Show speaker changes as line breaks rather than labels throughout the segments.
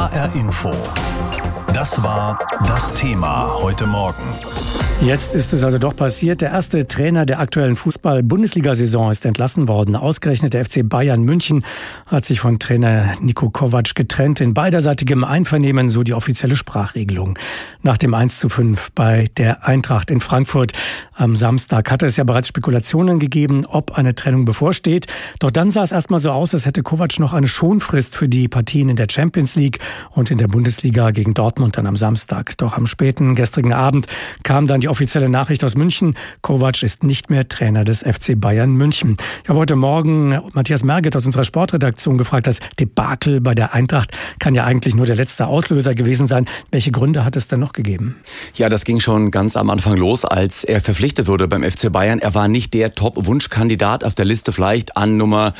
HR Info. Das war das Thema heute Morgen.
Jetzt ist es also doch passiert. Der erste Trainer der aktuellen Fußball-Bundesliga-Saison ist entlassen worden. Ausgerechnet der FC Bayern München hat sich von Trainer Niko Kovac getrennt. In beiderseitigem Einvernehmen, so die offizielle Sprachregelung. Nach dem 1 zu 5 bei der Eintracht in Frankfurt am Samstag hatte es ja bereits Spekulationen gegeben, ob eine Trennung bevorsteht. Doch dann sah es erstmal so aus, als hätte Kovac noch eine Schonfrist für die Partien in der Champions League und in der Bundesliga gegen Dortmund dann am Samstag. Doch am späten gestrigen Abend kam dann die offizielle Nachricht aus München. Kovac ist nicht mehr Trainer des FC Bayern München. Ich habe heute Morgen Matthias Merget aus unserer Sportredaktion gefragt, das Debakel bei der Eintracht kann ja eigentlich nur der letzte Auslöser gewesen sein. Welche Gründe hat es denn noch gegeben?
Ja, das ging schon ganz am Anfang los, als er verpflichtet wurde beim FC Bayern. Er war nicht der Top-Wunschkandidat auf der Liste vielleicht an Nummer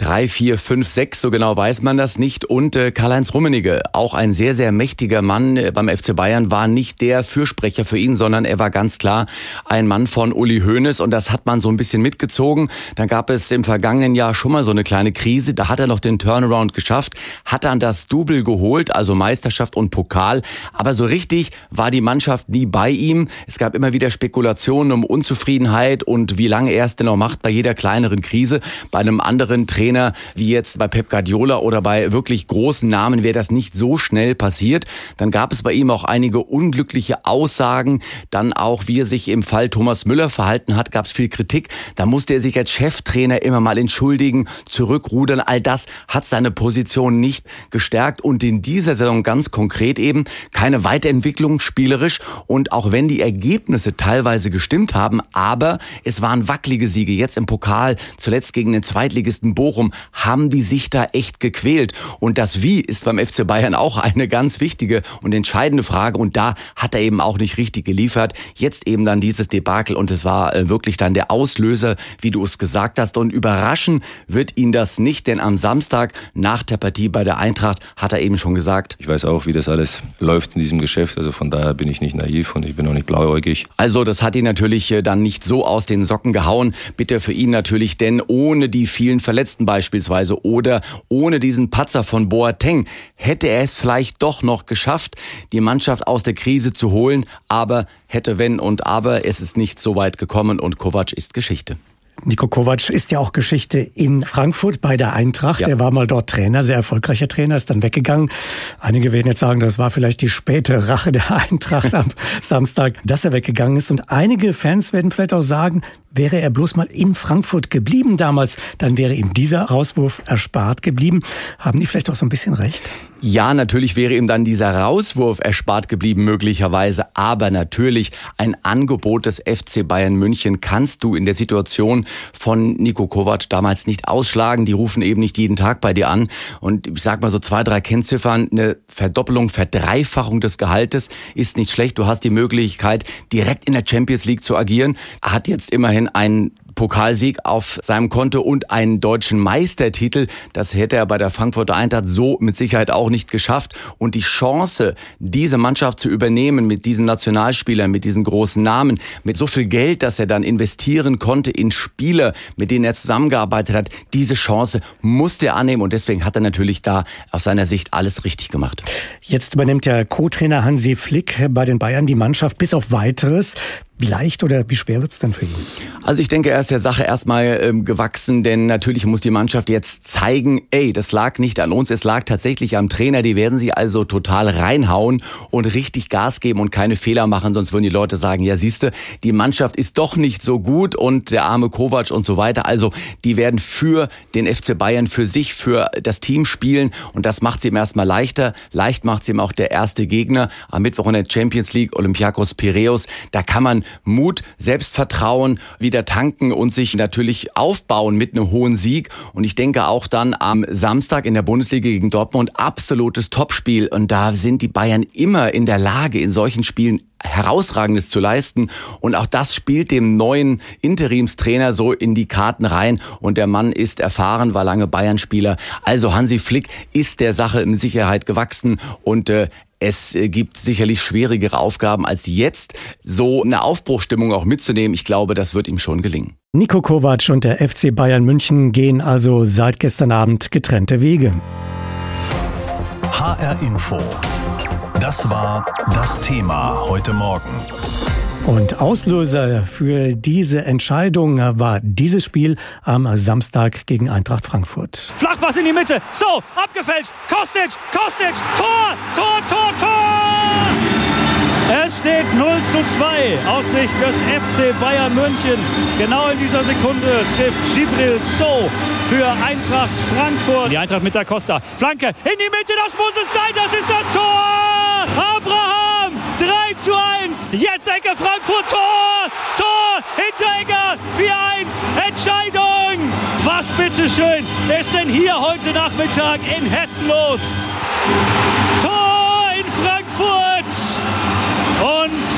drei, vier, fünf, sechs, so genau weiß man das nicht. Und äh, Karl-Heinz Rummenigge, auch ein sehr, sehr mächtiger Mann äh, beim FC Bayern, war nicht der Fürsprecher für ihn, sondern er war ganz klar ein Mann von Uli Hoeneß und das hat man so ein bisschen mitgezogen. Dann gab es im vergangenen Jahr schon mal so eine kleine Krise, da hat er noch den Turnaround geschafft, hat dann das Double geholt, also Meisterschaft und Pokal, aber so richtig war die Mannschaft nie bei ihm. Es gab immer wieder Spekulationen um Unzufriedenheit und wie lange er es denn noch macht bei jeder kleineren Krise. Bei einem anderen Trainer Trainer wie jetzt bei Pep Guardiola oder bei wirklich großen Namen wäre das nicht so schnell passiert. Dann gab es bei ihm auch einige unglückliche Aussagen. Dann auch, wie er sich im Fall Thomas Müller verhalten hat, gab es viel Kritik. Da musste er sich als Cheftrainer immer mal entschuldigen, zurückrudern. All das hat seine Position nicht gestärkt und in dieser Saison ganz konkret eben keine Weiterentwicklung spielerisch und auch wenn die Ergebnisse teilweise gestimmt haben, aber es waren wackelige Siege jetzt im Pokal, zuletzt gegen den Zweitligisten Bochum Bochum haben die sich da echt gequält. Und das Wie ist beim FC Bayern auch eine ganz wichtige und entscheidende Frage. Und da hat er eben auch nicht richtig geliefert. Jetzt eben dann dieses Debakel und es war äh, wirklich dann der Auslöser, wie du es gesagt hast. Und überraschen wird ihn das nicht, denn am Samstag nach der Partie bei der Eintracht hat er eben schon gesagt.
Ich weiß auch, wie das alles läuft in diesem Geschäft. Also von daher bin ich nicht naiv und ich bin auch nicht blauäugig.
Also das hat ihn natürlich äh, dann nicht so aus den Socken gehauen. Bitte für ihn natürlich, denn ohne die vielen Verletzten beispielsweise oder ohne diesen Patzer von Boateng hätte er es vielleicht doch noch geschafft, die Mannschaft aus der Krise zu holen, aber hätte wenn und aber, es ist nicht so weit gekommen und Kovac ist Geschichte.
Niko Kovac ist ja auch Geschichte in Frankfurt bei der Eintracht. Ja. Er war mal dort Trainer, sehr erfolgreicher Trainer, ist dann weggegangen. Einige werden jetzt sagen, das war vielleicht die späte Rache der Eintracht am Samstag, dass er weggegangen ist. Und einige Fans werden vielleicht auch sagen, wäre er bloß mal in Frankfurt geblieben damals, dann wäre ihm dieser Rauswurf erspart geblieben. Haben die vielleicht auch so ein bisschen recht?
Ja, natürlich wäre ihm dann dieser Rauswurf erspart geblieben möglicherweise, aber natürlich ein Angebot des FC Bayern München kannst du in der Situation von Nico Kovac damals nicht ausschlagen. Die rufen eben nicht jeden Tag bei dir an und ich sag mal so zwei, drei Kennziffern, eine Verdoppelung, Verdreifachung des Gehaltes ist nicht schlecht. Du hast die Möglichkeit, direkt in der Champions League zu agieren. Er hat jetzt immerhin einen Pokalsieg auf seinem Konto und einen deutschen Meistertitel. Das hätte er bei der Frankfurter Eintracht so mit Sicherheit auch nicht geschafft. Und die Chance, diese Mannschaft zu übernehmen mit diesen Nationalspielern, mit diesen großen Namen, mit so viel Geld, dass er dann investieren konnte in Spieler, mit denen er zusammengearbeitet hat, diese Chance musste er annehmen. Und deswegen hat er natürlich da aus seiner Sicht alles richtig gemacht.
Jetzt übernimmt der Co-Trainer Hansi Flick bei den Bayern die Mannschaft bis auf weiteres. Wie leicht oder wie schwer wird's dann für ihn?
Also ich denke, er ist der Sache erstmal ähm, gewachsen, denn natürlich muss die Mannschaft jetzt zeigen, ey, das lag nicht an uns, es lag tatsächlich am Trainer. Die werden sie also total reinhauen und richtig Gas geben und keine Fehler machen, sonst würden die Leute sagen, ja siehste, die Mannschaft ist doch nicht so gut und der arme Kovac und so weiter. Also die werden für den FC Bayern, für sich, für das Team spielen und das macht sie ihm erstmal leichter. Leicht macht sie ihm auch der erste Gegner am Mittwoch in der Champions League, Olympiakos Piraeus. Da kann man Mut, Selbstvertrauen wieder tanken und sich natürlich aufbauen mit einem hohen Sieg. Und ich denke auch dann am Samstag in der Bundesliga gegen Dortmund absolutes Topspiel. Und da sind die Bayern immer in der Lage, in solchen Spielen herausragendes zu leisten und auch das spielt dem neuen Interimstrainer so in die Karten rein und der Mann ist erfahren, war lange Bayern-Spieler. Also Hansi Flick ist der Sache in Sicherheit gewachsen und äh, es äh, gibt sicherlich schwierigere Aufgaben als jetzt, so eine Aufbruchstimmung auch mitzunehmen. Ich glaube, das wird ihm schon gelingen.
Nico Kovac und der FC Bayern München gehen also seit gestern Abend getrennte Wege.
HR Info. Das war das Thema heute Morgen.
Und Auslöser für diese Entscheidung war dieses Spiel am Samstag gegen Eintracht Frankfurt.
Flachpass in die Mitte. So, abgefälscht. Kostic, Kostic. Tor, Tor, Tor, Tor! Es steht 0 zu 2 aus Sicht des FC Bayern München. Genau in dieser Sekunde trifft Gibril So für Eintracht Frankfurt. Die Eintracht mit der Costa. Flanke in die Mitte, das muss es sein, das ist das Tor! Abraham, 3 zu 1. Jetzt Ecke Frankfurt, Tor! Tor, Hinteregger, 4-1, Entscheidung! Was bitteschön ist denn hier heute Nachmittag in Hessen los? Tor in Frankfurt!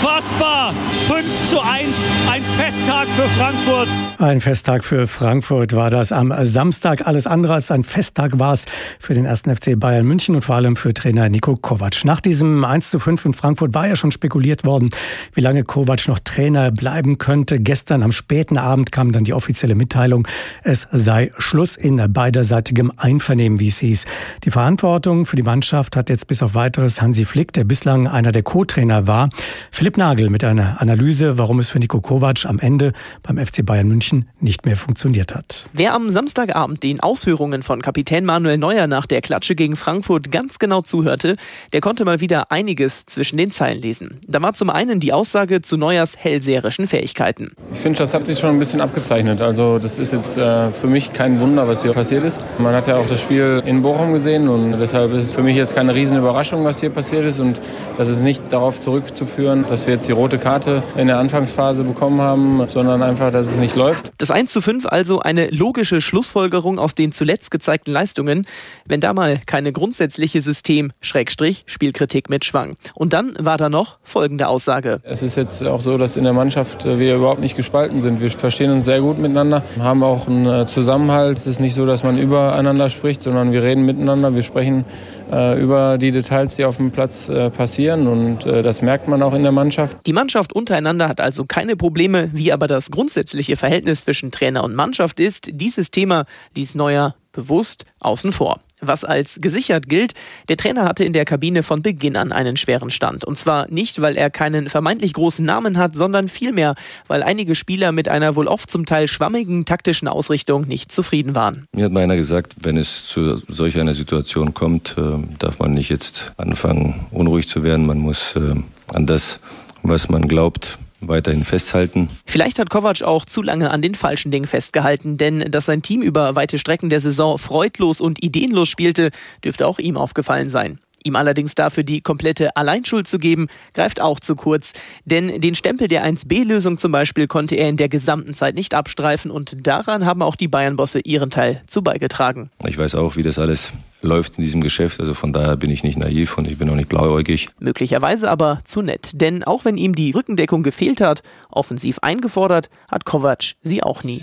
Unfassbar! 5 zu 1, ein Festtag für Frankfurt.
Ein Festtag für Frankfurt war das am Samstag. Alles andere als ein Festtag war es für den ersten FC Bayern München und vor allem für Trainer Nico Kovac. Nach diesem 1 zu 5 in Frankfurt war ja schon spekuliert worden, wie lange Kovac noch Trainer bleiben könnte. Gestern am späten Abend kam dann die offizielle Mitteilung, es sei Schluss in beiderseitigem Einvernehmen, wie es hieß. Die Verantwortung für die Mannschaft hat jetzt bis auf weiteres Hansi Flick, der bislang einer der Co-Trainer war. Philipp Nagel mit einer Analyse, warum es für Nico Kovac am Ende beim FC Bayern München nicht mehr funktioniert hat.
Wer am Samstagabend den Ausführungen von Kapitän Manuel Neuer nach der Klatsche gegen Frankfurt ganz genau zuhörte, der konnte mal wieder einiges zwischen den Zeilen lesen. Da war zum einen die Aussage zu Neuers hellseherischen Fähigkeiten.
Ich finde, das hat sich schon ein bisschen abgezeichnet. Also das ist jetzt äh, für mich kein Wunder, was hier passiert ist. Man hat ja auch das Spiel in Bochum gesehen und deshalb ist es für mich jetzt keine riesen Überraschung, was hier passiert ist und das ist nicht darauf zurückzuführen, dass wir jetzt die rote Karte in der Anfangsphase bekommen haben, sondern einfach, dass es nicht läuft.
Das 1 zu 5 also eine logische Schlussfolgerung aus den zuletzt gezeigten Leistungen, wenn da mal keine grundsätzliche System-Spielkritik mitschwang. Und dann war da noch folgende Aussage.
Es ist jetzt auch so, dass in der Mannschaft wir überhaupt nicht gespalten sind. Wir verstehen uns sehr gut miteinander, haben auch einen Zusammenhalt. Es ist nicht so, dass man übereinander spricht, sondern wir reden miteinander, wir sprechen äh, über die Details, die auf dem Platz äh, passieren und äh, das merkt man auch in der Mannschaft.
Die Mannschaft untereinander hat also keine Probleme, wie aber das grundsätzliche Verhältnis zwischen Trainer und Mannschaft ist. Dieses Thema ließ Neuer bewusst außen vor was als gesichert gilt. Der Trainer hatte in der Kabine von Beginn an einen schweren Stand. Und zwar nicht, weil er keinen vermeintlich großen Namen hat, sondern vielmehr, weil einige Spieler mit einer wohl oft zum Teil schwammigen taktischen Ausrichtung nicht zufrieden waren.
Mir hat mal einer gesagt, wenn es zu solch einer Situation kommt, äh, darf man nicht jetzt anfangen, unruhig zu werden. Man muss äh, an das, was man glaubt, weiterhin festhalten.
Vielleicht hat Kovac auch zu lange an den falschen Dingen festgehalten, denn dass sein Team über weite Strecken der Saison freudlos und ideenlos spielte, dürfte auch ihm aufgefallen sein. Ihm allerdings dafür die komplette Alleinschuld zu geben, greift auch zu kurz. Denn den Stempel der 1B-Lösung zum Beispiel konnte er in der gesamten Zeit nicht abstreifen und daran haben auch die Bayern-Bosse ihren Teil zu beigetragen.
Ich weiß auch, wie das alles läuft in diesem Geschäft. Also von daher bin ich nicht naiv und ich bin auch nicht blauäugig.
Möglicherweise aber zu nett. Denn auch wenn ihm die Rückendeckung gefehlt hat, offensiv eingefordert, hat Kovac sie auch nie.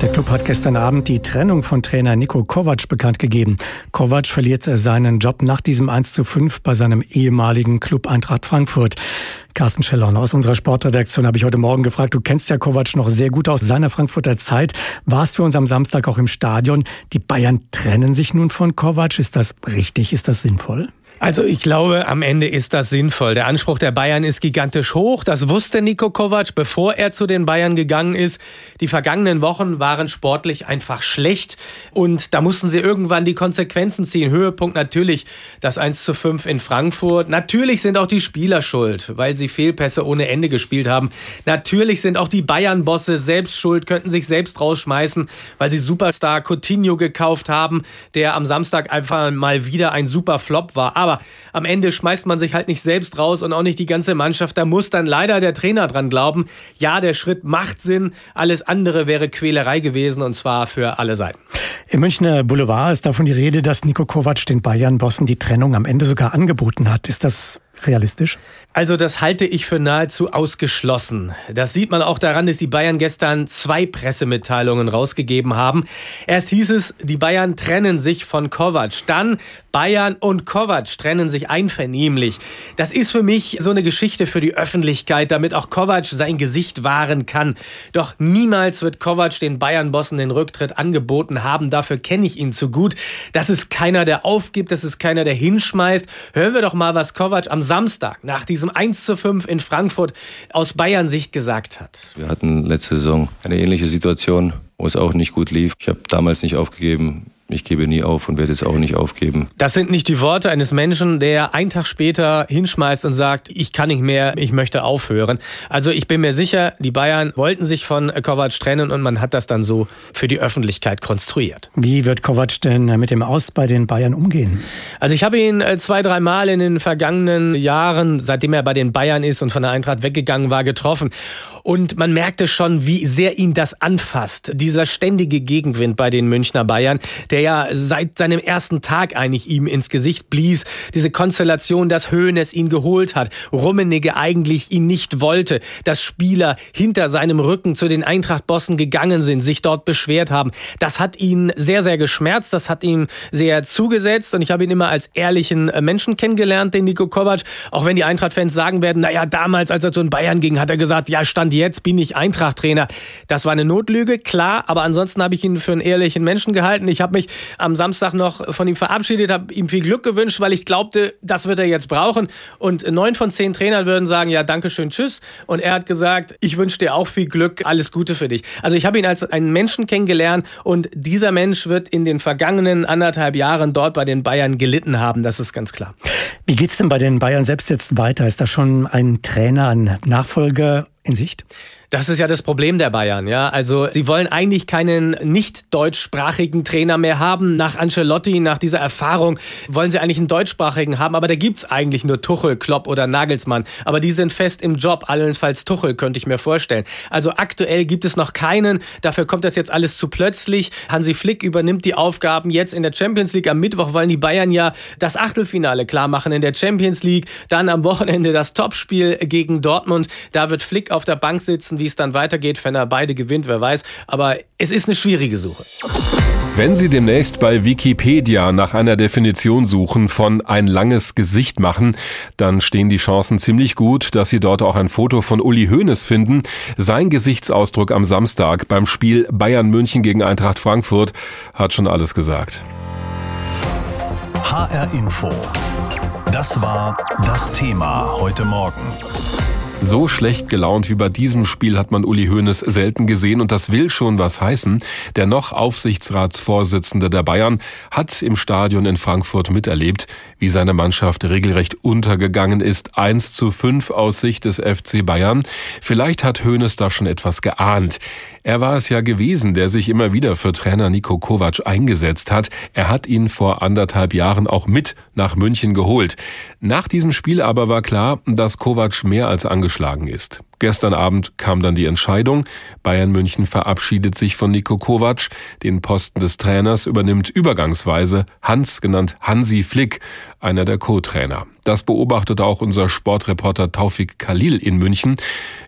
Der Club hat gestern Abend die Trennung von Trainer Niko Kovac bekannt gegeben. Kovac verliert seinen Job nach diesem 1 zu 5 bei seinem ehemaligen Club Eintracht Frankfurt. Carsten Schellern aus unserer Sportredaktion habe ich heute Morgen gefragt. Du kennst ja Kovac noch sehr gut aus seiner Frankfurter Zeit. Warst für uns am Samstag auch im Stadion. Die Bayern trennen sich nun von Kovac. Ist das richtig? Ist das sinnvoll?
Also ich glaube, am Ende ist das sinnvoll. Der Anspruch der Bayern ist gigantisch hoch. Das wusste Nico Kovac, bevor er zu den Bayern gegangen ist. Die vergangenen Wochen waren sportlich einfach schlecht und da mussten sie irgendwann die Konsequenzen ziehen. Höhepunkt natürlich das 1 zu 5 in Frankfurt. Natürlich sind auch die Spieler schuld, weil sie Fehlpässe ohne Ende gespielt haben. Natürlich sind auch die Bayern-Bosse selbst schuld, könnten sich selbst rausschmeißen, weil sie Superstar Coutinho gekauft haben, der am Samstag einfach mal wieder ein super Flop war. Aber aber am Ende schmeißt man sich halt nicht selbst raus und auch nicht die ganze Mannschaft. Da muss dann leider der Trainer dran glauben. Ja, der Schritt macht Sinn. Alles andere wäre Quälerei gewesen und zwar für alle Seiten.
Im Münchner Boulevard ist davon die Rede, dass Nico Kovac den Bayern-Bossen die Trennung am Ende sogar angeboten hat. Ist das realistisch?
Also das halte ich für nahezu ausgeschlossen. Das sieht man auch daran, dass die Bayern gestern zwei Pressemitteilungen rausgegeben haben. Erst hieß es, die Bayern trennen sich von Kovac. Dann Bayern und Kovac trennen sich einvernehmlich. Das ist für mich so eine Geschichte für die Öffentlichkeit, damit auch Kovac sein Gesicht wahren kann. Doch niemals wird Kovac den Bayern-Bossen den Rücktritt angeboten haben. Dafür kenne ich ihn zu gut. Das ist keiner, der aufgibt. Das ist keiner, der hinschmeißt. Hören wir doch mal, was Kovac am Samstag nach diesem diesem 1 zu 5 in Frankfurt aus Bayern Sicht gesagt hat.
Wir hatten letzte Saison eine ähnliche Situation, wo es auch nicht gut lief. Ich habe damals nicht aufgegeben. Ich gebe nie auf und werde es auch nicht aufgeben.
Das sind nicht die Worte eines Menschen, der einen Tag später hinschmeißt und sagt, ich kann nicht mehr, ich möchte aufhören. Also ich bin mir sicher, die Bayern wollten sich von Kovac trennen und man hat das dann so für die Öffentlichkeit konstruiert.
Wie wird Kovac denn mit dem Aus bei den Bayern umgehen?
Also ich habe ihn äh, zwei, drei Mal in den vergangenen Jahren, seitdem er bei den Bayern ist und von der Eintracht weggegangen war, getroffen. Und man merkte schon, wie sehr ihn das anfasst. Dieser ständige Gegenwind bei den Münchner Bayern, der ja seit seinem ersten Tag eigentlich ihm ins Gesicht blies. Diese Konstellation, dass Hoeneß ihn geholt hat, Rummenigge eigentlich ihn nicht wollte, dass Spieler hinter seinem Rücken zu den Eintracht-Bossen gegangen sind, sich dort beschwert haben. Das hat ihn sehr, sehr geschmerzt, das hat ihm sehr zugesetzt und ich habe ihn immer als ehrlichen Menschen kennengelernt, den Nico Kovac. Auch wenn die Eintracht-Fans sagen werden, naja, damals, als er zu den Bayern ging, hat er gesagt, ja, stand Stand jetzt bin ich Eintracht-Trainer. Das war eine Notlüge, klar, aber ansonsten habe ich ihn für einen ehrlichen Menschen gehalten. Ich habe mich am Samstag noch von ihm verabschiedet, habe ihm viel Glück gewünscht, weil ich glaubte, das wird er jetzt brauchen. Und neun von zehn Trainern würden sagen, ja, danke schön, tschüss. Und er hat gesagt, ich wünsche dir auch viel Glück, alles Gute für dich. Also ich habe ihn als einen Menschen kennengelernt und dieser Mensch wird in den vergangenen anderthalb Jahren dort bei den Bayern gelitten haben, das ist ganz klar.
Wie geht's denn bei den Bayern selbst jetzt weiter? Ist da schon ein Trainer, ein Nachfolger in Sicht?
Das ist ja das Problem der Bayern, ja. Also sie wollen eigentlich keinen nicht deutschsprachigen Trainer mehr haben. Nach Ancelotti, nach dieser Erfahrung wollen sie eigentlich einen deutschsprachigen haben, aber da gibt's eigentlich nur Tuchel, Klopp oder Nagelsmann. Aber die sind fest im Job, allenfalls Tuchel, könnte ich mir vorstellen. Also aktuell gibt es noch keinen. Dafür kommt das jetzt alles zu plötzlich. Hansi Flick übernimmt die Aufgaben jetzt in der Champions League. Am Mittwoch wollen die Bayern ja das Achtelfinale klar machen in der Champions League. Dann am Wochenende das Topspiel gegen Dortmund. Da wird Flick auf der Bank sitzen wie es dann weitergeht, wenn er beide gewinnt, wer weiß. Aber es ist eine schwierige Suche.
Wenn Sie demnächst bei Wikipedia nach einer Definition suchen von ein langes Gesicht machen, dann stehen die Chancen ziemlich gut, dass Sie dort auch ein Foto von Uli Hoeneß finden. Sein Gesichtsausdruck am Samstag beim Spiel Bayern München gegen Eintracht Frankfurt hat schon alles gesagt.
HR Info. Das war das Thema heute Morgen.
So schlecht gelaunt wie bei diesem Spiel hat man Uli Hoeneß selten gesehen und das will schon was heißen. Der noch Aufsichtsratsvorsitzende der Bayern hat im Stadion in Frankfurt miterlebt, wie seine Mannschaft regelrecht untergegangen ist. 1 zu 5 aus Sicht des FC Bayern. Vielleicht hat Hoeneß da schon etwas geahnt. Er war es ja gewesen, der sich immer wieder für Trainer Nico Kovac eingesetzt hat. Er hat ihn vor anderthalb Jahren auch mit nach München geholt. Nach diesem Spiel aber war klar, dass Kovac mehr als angeschlagen ist. Gestern Abend kam dann die Entscheidung. Bayern München verabschiedet sich von Nico Kovac. Den Posten des Trainers übernimmt übergangsweise Hans, genannt Hansi Flick, einer der Co-Trainer. Das beobachtete auch unser Sportreporter Taufik Khalil in München.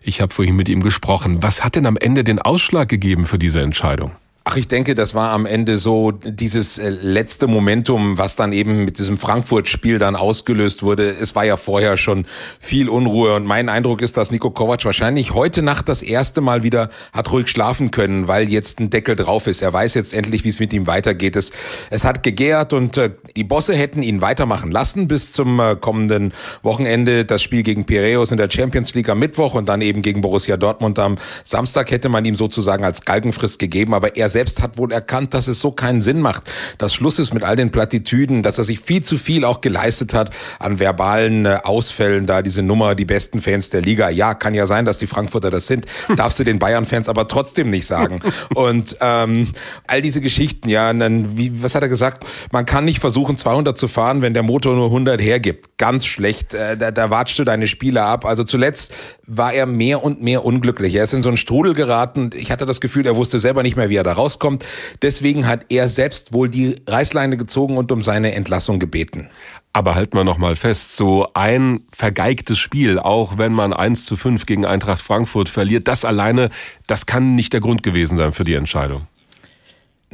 Ich habe vorhin mit ihm gesprochen. Was hat denn am Ende den Ausschlag gegeben für diese Entscheidung?
Ach, ich denke, das war am Ende so dieses äh, letzte Momentum, was dann eben mit diesem Frankfurt-Spiel dann ausgelöst wurde. Es war ja vorher schon viel Unruhe und mein Eindruck ist, dass Nico Kovac wahrscheinlich heute Nacht das erste Mal wieder hat ruhig schlafen können, weil jetzt ein Deckel drauf ist. Er weiß jetzt endlich, wie es mit ihm weitergeht. Es, es hat gegärt und äh, die Bosse hätten ihn weitermachen lassen bis zum äh, kommenden Wochenende. Das Spiel gegen Piraeus in der Champions League am Mittwoch und dann eben gegen Borussia Dortmund am Samstag hätte man ihm sozusagen als Galgenfrist gegeben, aber er selbst hat wohl erkannt, dass es so keinen Sinn macht, dass Schluss ist mit all den Plattitüden, dass er sich viel zu viel auch geleistet hat an verbalen äh, Ausfällen, da diese Nummer, die besten Fans der Liga. Ja, kann ja sein, dass die Frankfurter das sind, darfst du den Bayern-Fans aber trotzdem nicht sagen. Und ähm, all diese Geschichten, ja, dann, wie, was hat er gesagt? Man kann nicht versuchen, 200 zu fahren, wenn der Motor nur 100 hergibt. Ganz schlecht. Äh, da, da watschst du deine Spieler ab. Also zuletzt war er mehr und mehr unglücklich. Er ist in so einen Strudel geraten. Ich hatte das Gefühl, er wusste selber nicht mehr, wie er da rauskommt. Deswegen hat er selbst wohl die Reißleine gezogen und um seine Entlassung gebeten.
Aber halten wir noch mal fest, so ein vergeigtes Spiel, auch wenn man 1 zu 5 gegen Eintracht Frankfurt verliert, das alleine, das kann nicht der Grund gewesen sein für die Entscheidung.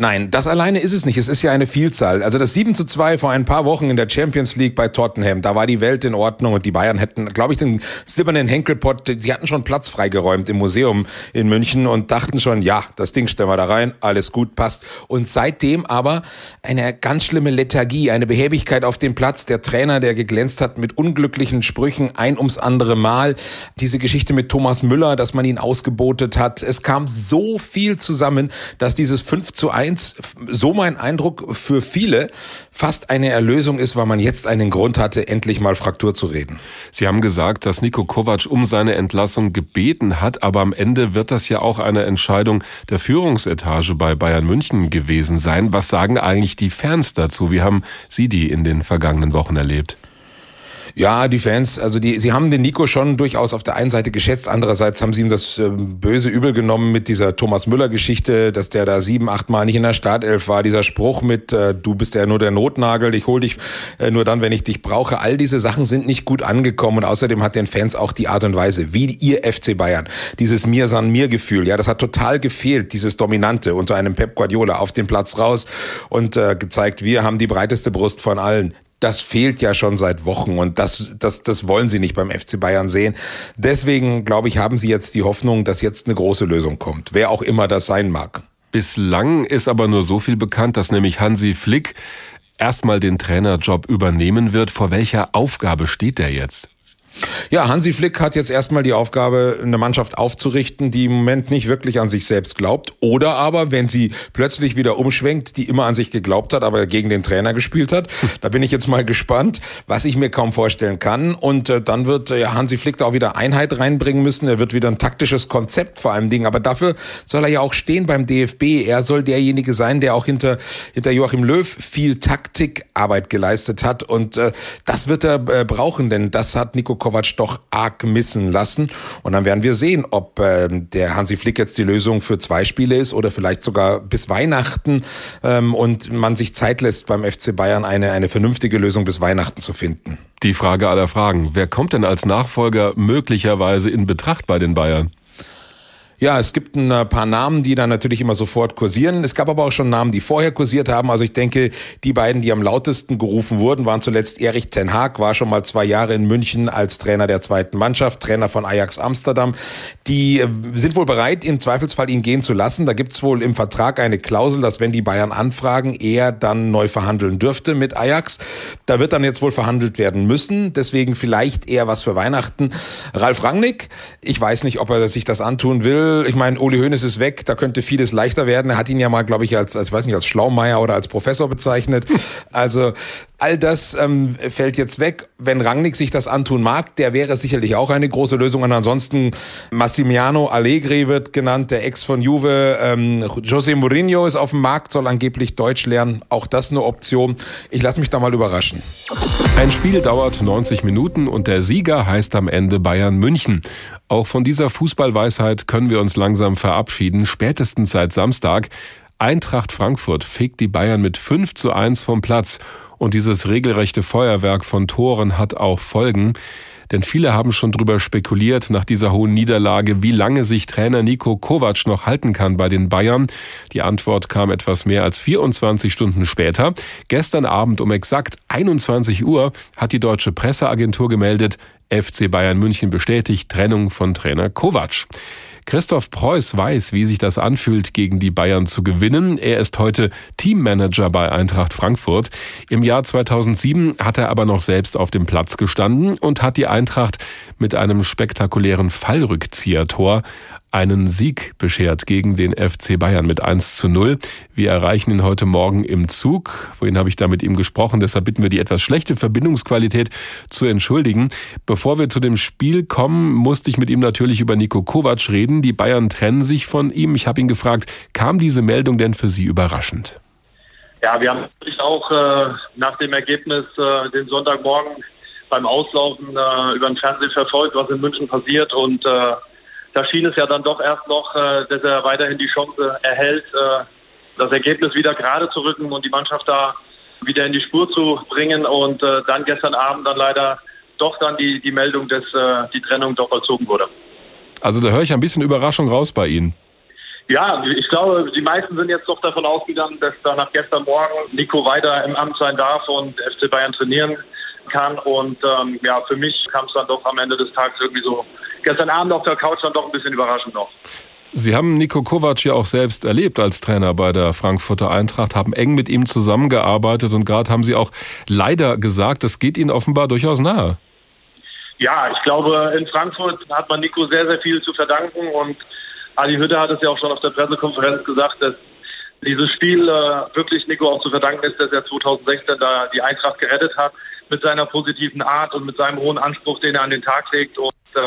Nein, das alleine ist es nicht. Es ist ja eine Vielzahl. Also das 7 zu 2 vor ein paar Wochen in der Champions League bei Tottenham, da war die Welt in Ordnung und die Bayern hätten, glaube ich, den silbernen Henkelpott, die hatten schon Platz freigeräumt im Museum in München und dachten schon, ja, das Ding stellen wir da rein, alles gut, passt. Und seitdem aber eine ganz schlimme Lethargie, eine Behäbigkeit auf dem Platz. Der Trainer, der geglänzt hat mit unglücklichen Sprüchen, ein ums andere Mal. Diese Geschichte mit Thomas Müller, dass man ihn ausgebotet hat. Es kam so viel zusammen, dass dieses 5 zu 1 1, so mein Eindruck, für viele fast eine Erlösung ist, weil man jetzt einen Grund hatte, endlich mal Fraktur zu reden.
Sie haben gesagt, dass Nico Kovac um seine Entlassung gebeten hat, aber am Ende wird das ja auch eine Entscheidung der Führungsetage bei Bayern München gewesen sein. Was sagen eigentlich die Fans dazu? Wie haben Sie die in den vergangenen Wochen erlebt?
Ja, die Fans, also die, sie haben den Nico schon durchaus auf der einen Seite geschätzt, andererseits haben sie ihm das äh, böse übel genommen mit dieser Thomas Müller-Geschichte, dass der da sieben, acht Mal nicht in der Startelf war. Dieser Spruch mit, äh, du bist ja nur der Notnagel, ich hol dich äh, nur dann, wenn ich dich brauche. All diese Sachen sind nicht gut angekommen und außerdem hat den Fans auch die Art und Weise, wie ihr FC Bayern, dieses Mir san mir Gefühl, ja, das hat total gefehlt, dieses Dominante unter einem Pep Guardiola auf dem Platz raus und äh, gezeigt, wir haben die breiteste Brust von allen das fehlt ja schon seit Wochen und das, das, das wollen sie nicht beim FC Bayern sehen. Deswegen, glaube ich, haben sie jetzt die Hoffnung, dass jetzt eine große Lösung kommt, wer auch immer das sein mag.
Bislang ist aber nur so viel bekannt, dass nämlich Hansi Flick erstmal den Trainerjob übernehmen wird. Vor welcher Aufgabe steht er jetzt?
Ja, Hansi Flick hat jetzt erstmal die Aufgabe, eine Mannschaft aufzurichten, die im Moment nicht wirklich an sich selbst glaubt. Oder aber, wenn sie plötzlich wieder umschwenkt, die immer an sich geglaubt hat, aber gegen den Trainer gespielt hat. Da bin ich jetzt mal gespannt, was ich mir kaum vorstellen kann. Und äh, dann wird äh, Hansi Flick da auch wieder Einheit reinbringen müssen. Er wird wieder ein taktisches Konzept vor allem Dingen. Aber dafür soll er ja auch stehen beim DFB. Er soll derjenige sein, der auch hinter, hinter Joachim Löw viel Taktikarbeit geleistet hat. Und äh, das wird er äh, brauchen, denn das hat Nico Kovac doch arg missen lassen. Und dann werden wir sehen, ob äh, der Hansi Flick jetzt die Lösung für zwei Spiele ist oder vielleicht sogar bis Weihnachten ähm, und man sich Zeit lässt beim FC Bayern eine, eine vernünftige Lösung bis Weihnachten zu finden.
Die Frage aller Fragen. Wer kommt denn als Nachfolger möglicherweise in Betracht bei den Bayern?
Ja, es gibt ein äh, paar Namen, die dann natürlich immer sofort kursieren. Es gab aber auch schon Namen, die vorher kursiert haben. Also ich denke, die beiden, die am lautesten gerufen wurden, waren zuletzt Erich Ten Haag, war schon mal zwei Jahre in München als Trainer der zweiten Mannschaft, Trainer von Ajax Amsterdam. Die äh, sind wohl bereit, im Zweifelsfall ihn gehen zu lassen. Da gibt's wohl im Vertrag eine Klausel, dass wenn die Bayern anfragen, er dann neu verhandeln dürfte mit Ajax. Da wird dann jetzt wohl verhandelt werden müssen. Deswegen vielleicht eher was für Weihnachten. Ralf Rangnick, ich weiß nicht, ob er sich das antun will ich meine, Uli Hoeneß ist weg, da könnte vieles leichter werden. Er hat ihn ja mal, glaube ich, als, als, weiß nicht, als Schlaumeier oder als Professor bezeichnet. Also all das ähm, fällt jetzt weg. Wenn Rangnick sich das antun mag, der wäre sicherlich auch eine große Lösung. Und ansonsten Massimiano Allegri wird genannt, der Ex von Juve. Ähm, José Mourinho ist auf dem Markt, soll angeblich Deutsch lernen. Auch das eine Option. Ich lasse mich da mal überraschen.
Ein Spiel dauert 90 Minuten und der Sieger heißt am Ende Bayern München. Auch von dieser Fußballweisheit können wir uns langsam verabschieden, spätestens seit Samstag. Eintracht Frankfurt fegt die Bayern mit 5 zu 1 vom Platz. Und dieses regelrechte Feuerwerk von Toren hat auch Folgen. Denn viele haben schon drüber spekuliert nach dieser hohen Niederlage, wie lange sich Trainer Nico Kovac noch halten kann bei den Bayern. Die Antwort kam etwas mehr als 24 Stunden später. Gestern Abend um exakt 21 Uhr hat die deutsche Presseagentur gemeldet, FC Bayern München bestätigt Trennung von Trainer Kovac. Christoph Preuß weiß, wie sich das anfühlt, gegen die Bayern zu gewinnen. Er ist heute Teammanager bei Eintracht Frankfurt. Im Jahr 2007 hat er aber noch selbst auf dem Platz gestanden und hat die Eintracht mit einem spektakulären Fallrückziehertor einen Sieg beschert gegen den FC Bayern mit 1 zu 0. Wir erreichen ihn heute Morgen im Zug. Vorhin habe ich da mit ihm gesprochen, deshalb bitten wir die etwas schlechte Verbindungsqualität zu entschuldigen. Bevor wir zu dem Spiel kommen, musste ich mit ihm natürlich über Nico Kovac reden. Die Bayern trennen sich von ihm. Ich habe ihn gefragt, kam diese Meldung denn für Sie überraschend?
Ja, wir haben natürlich auch äh, nach dem Ergebnis äh, den Sonntagmorgen beim Auslaufen äh, über den Fernsehen verfolgt, was in München passiert. Und äh, da schien es ja dann doch erst noch, äh, dass er weiterhin die Chance erhält, äh, das Ergebnis wieder gerade zu rücken und die Mannschaft da wieder in die Spur zu bringen. Und äh, dann gestern Abend dann leider doch dann die, die Meldung, dass die Trennung doch vollzogen wurde.
Also da höre ich ein bisschen Überraschung raus bei Ihnen.
Ja, ich glaube, die meisten sind jetzt doch davon ausgegangen, dass da nach gestern Morgen Nico weiter im Amt sein darf und FC Bayern trainieren kann. Und ähm, ja, für mich kam es dann doch am Ende des Tages irgendwie so gestern Abend auf der Couch dann doch ein bisschen überraschend noch.
Sie haben Nico Kovac ja auch selbst erlebt als Trainer bei der Frankfurter Eintracht, haben eng mit ihm zusammengearbeitet und gerade haben Sie auch leider gesagt, das geht Ihnen offenbar durchaus nahe.
Ja, ich glaube, in Frankfurt hat man Nico sehr, sehr viel zu verdanken und Adi Hütte hat es ja auch schon auf der Pressekonferenz gesagt, dass dieses Spiel äh, wirklich Nico auch zu verdanken ist, dass er 2016 da die Eintracht gerettet hat mit seiner positiven Art und mit seinem hohen Anspruch, den er an den Tag legt und äh,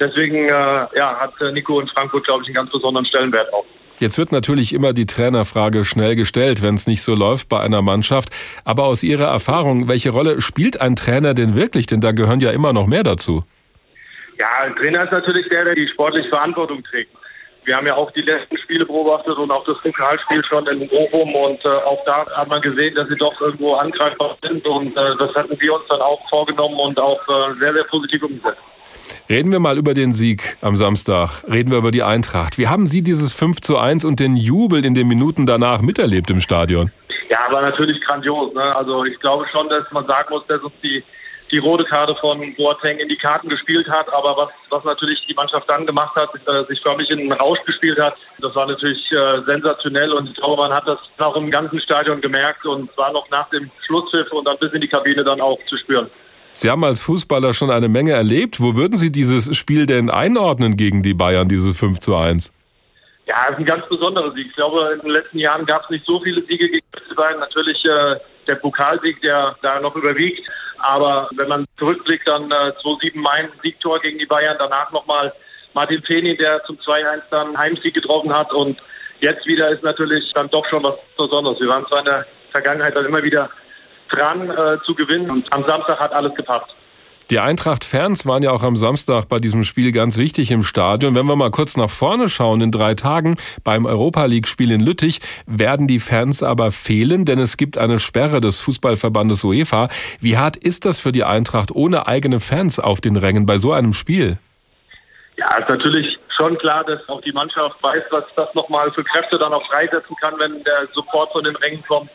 deswegen äh, ja, hat Nico in Frankfurt, glaube ich, einen ganz besonderen Stellenwert auch.
Jetzt wird natürlich immer die Trainerfrage schnell gestellt, wenn es nicht so läuft bei einer Mannschaft. Aber aus Ihrer Erfahrung, welche Rolle spielt ein Trainer denn wirklich? Denn da gehören ja immer noch mehr dazu.
Ja, ein Trainer ist natürlich der, der die sportliche Verantwortung trägt. Wir haben ja auch die letzten Spiele beobachtet und auch das Pokalspiel schon in Bochum und äh, auch da hat man gesehen, dass sie doch irgendwo angreifbar sind und äh, das hatten wir uns dann auch vorgenommen und auch äh, sehr, sehr positiv umgesetzt.
Reden wir mal über den Sieg am Samstag. Reden wir über die Eintracht. Wie haben Sie dieses 5 zu 1 und den Jubel in den Minuten danach miterlebt im Stadion?
Ja, war natürlich grandios. Ne? Also ich glaube schon, dass man sagen muss, dass uns die, die rote Karte von Boateng in die Karten gespielt hat. Aber was, was natürlich die Mannschaft dann gemacht hat, äh, sich förmlich in den Rausch gespielt hat, das war natürlich äh, sensationell. Und ich glaube, man hat das auch im ganzen Stadion gemerkt und war noch nach dem Schlusspfiff und dann bis in die Kabine dann auch zu spüren.
Sie haben als Fußballer schon eine Menge erlebt. Wo würden Sie dieses Spiel denn einordnen gegen die Bayern, dieses 5 zu 1?
Ja, es ist ein ganz besonderer Sieg. Ich glaube, in den letzten Jahren gab es nicht so viele Siege gegen die Bayern. Natürlich äh, der Pokalsieg, der da noch überwiegt. Aber wenn man zurückblickt, dann äh, 2-7 Main Siegtor gegen die Bayern. Danach nochmal Martin Feni, der zum 2-1 dann Heimsieg getroffen hat. Und jetzt wieder ist natürlich dann doch schon was Besonderes. Wir waren zwar in der Vergangenheit dann immer wieder dran äh, zu gewinnen. Und am Samstag hat alles gepasst.
Die Eintracht-Fans waren ja auch am Samstag bei diesem Spiel ganz wichtig im Stadion. Wenn wir mal kurz nach vorne schauen, in drei Tagen beim Europa League-Spiel in Lüttich werden die Fans aber fehlen, denn es gibt eine Sperre des Fußballverbandes UEFA. Wie hart ist das für die Eintracht ohne eigene Fans auf den Rängen bei so einem Spiel?
Ja, ist natürlich schon klar, dass auch die Mannschaft weiß, was das nochmal für Kräfte dann auch freisetzen kann, wenn der Support von den Rängen kommt.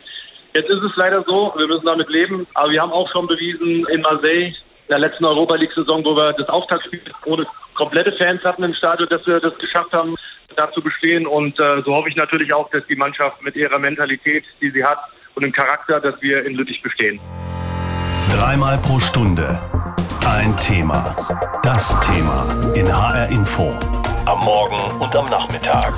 Jetzt ist es leider so, wir müssen damit leben, aber wir haben auch schon bewiesen in Marseille, der letzten Europa League-Saison, wo wir das Auftaktspiel ohne komplette Fans hatten im Stadion, dass wir das geschafft haben, da zu bestehen. Und äh, so hoffe ich natürlich auch, dass die Mannschaft mit ihrer Mentalität, die sie hat, und dem Charakter, dass wir in Lüttich bestehen.
Dreimal pro Stunde ein Thema. Das Thema in HR Info. Am Morgen und am Nachmittag.